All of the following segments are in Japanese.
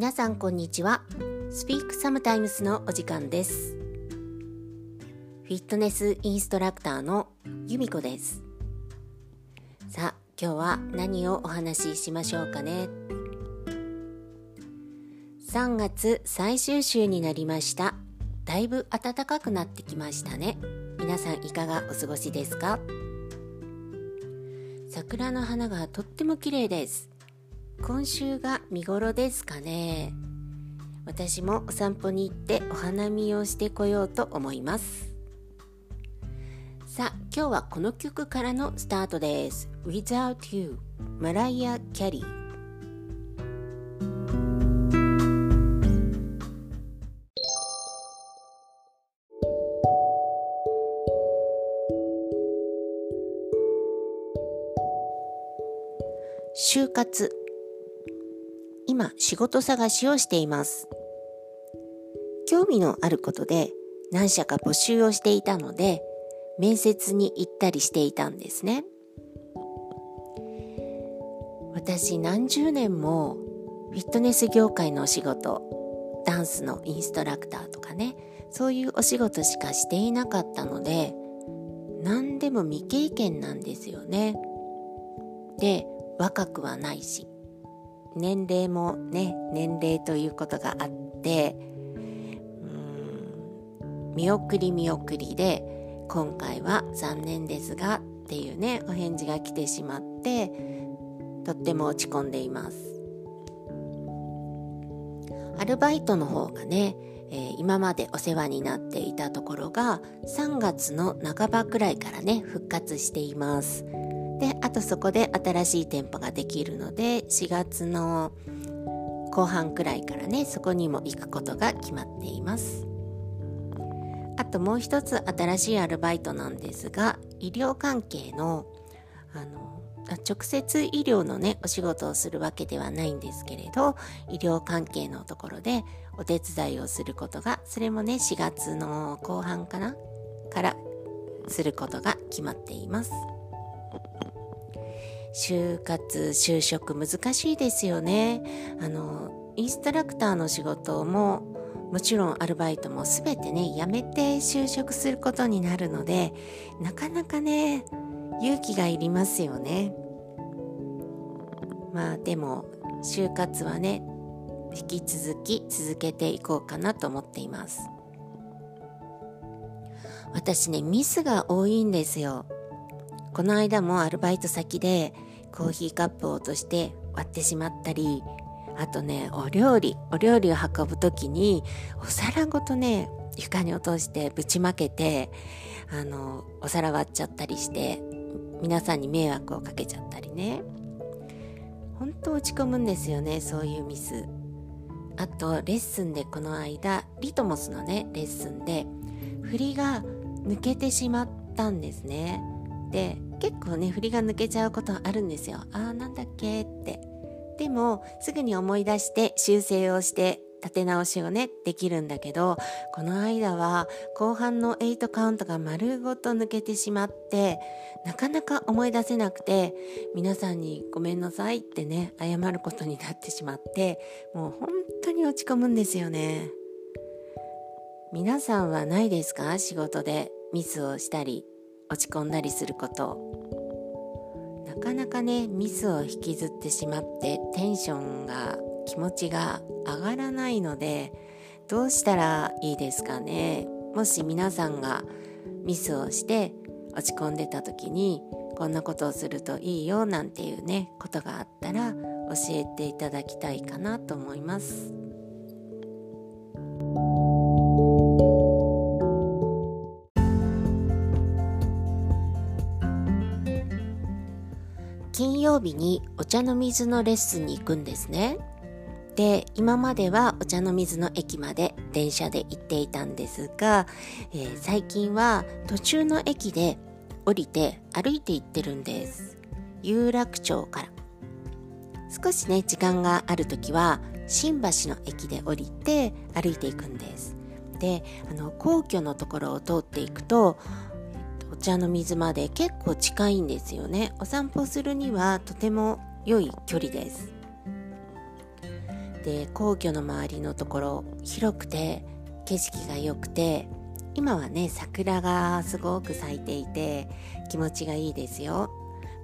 皆さんこんにちは。Speak Sometimes のお時間です。フィットネスインストラクターの由美子です。さあ今日は何をお話ししましょうかね。3月最終週になりました。だいぶ暖かくなってきましたね。皆さんいかがお過ごしですか？桜の花がとっても綺麗です。今週が見頃ですかね。私もお散歩に行ってお花見をしてこようと思います。さあ今日はこの曲からのスタートです。Without You マライア・キャリー就活。今仕事探しをしています。興味のあることで何社か募集をしていたので面接に行ったりしていたんですね。私何十年もフィットネス業界のお仕事ダンスのインストラクターとかねそういうお仕事しかしていなかったので何でも未経験なんですよね。で若くはないし年齢もね年齢ということがあってうん見送り見送りで今回は残念ですがっていうねお返事が来てしまってとっても落ち込んでいます。アルバイトの方がね、えー、今までお世話になっていたところが3月の半ばくらいからね復活しています。であとそこで新しい店舗ができるので4月の後半くらいからねそこにも行くことが決まっていますあともう一つ新しいアルバイトなんですが医療関係のあの直接医療のねお仕事をするわけではないんですけれど医療関係のところでお手伝いをすることがそれもね4月の後半かなからすることが決まっています。就活就職難しいですよね。あのインストラクターの仕事ももちろんアルバイトも全てね辞めて就職することになるのでなかなかね勇気がいりますよね。まあでも就活はね引き続き続けていこうかなと思っています。私ねミスが多いんですよ。この間もアルバイト先でコーヒーカップを落として割ってしまったりあとねお料理お料理を運ぶ時にお皿ごとね床に落としてぶちまけてあのお皿割っちゃったりして皆さんに迷惑をかけちゃったりね。本当落ち込むんですよねそういうミス。あとレッスンでこの間リトモスのねレッスンで振りが抜けてしまったんですね。で結構ね振りが抜けちゃうことあるんですよ。あーなんだっけって。でもすぐに思い出して修正をして立て直しをねできるんだけどこの間は後半の8カウントが丸ごと抜けてしまってなかなか思い出せなくて皆さんにごめんなさいってね謝ることになってしまってもう本当に落ち込むんですよね。皆さんはないですか？仕事でミスをしたり。落ち込んだりすることなかなかねミスを引きずってしまってテンションが気持ちが上がらないのでどうしたらいいですかねもし皆さんがミスをして落ち込んでた時にこんなことをするといいよなんていうねことがあったら教えていただきたいかなと思います。金曜日にお茶の水のレッスンに行くんですね。で今まではお茶の水の駅まで電車で行っていたんですが、えー、最近は途中の駅で降りて歩いて行ってるんです。有楽町から。少しね時間がある時は新橋の駅で降りて歩いていくんです。であの皇居のところを通っていくとお茶の水まで結構近いんですよね。お散歩するにはとても良い距離です。で皇居の周りのところ広くて景色が良くて今はね桜がすごく咲いていて気持ちがいいですよ。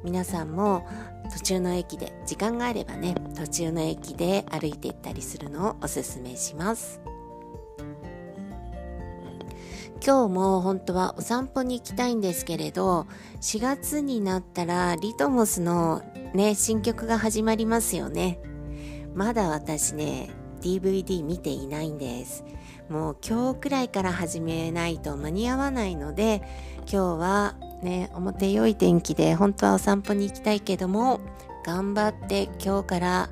皆さんも途中の駅で時間があればね途中の駅で歩いていったりするのをおすすめします。今日も本当はお散歩に行きたいんですけれど4月になったらリトモスのね新曲が始まりますよね。まだ私ね DVD 見ていないんです。もう今日くらいから始めないと間に合わないので今日はね表良い天気で本当はお散歩に行きたいけども頑張って今日から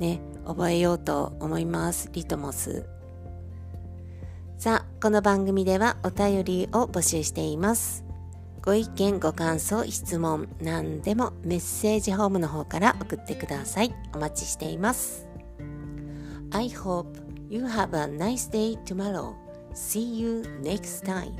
ね覚えようと思いますリトモス。さあこの番組ではお便りを募集しています。ご意見ご感想質問何でもメッセージホームの方から送ってください。お待ちしています。I hope you have a nice day tomorrow. See you next time.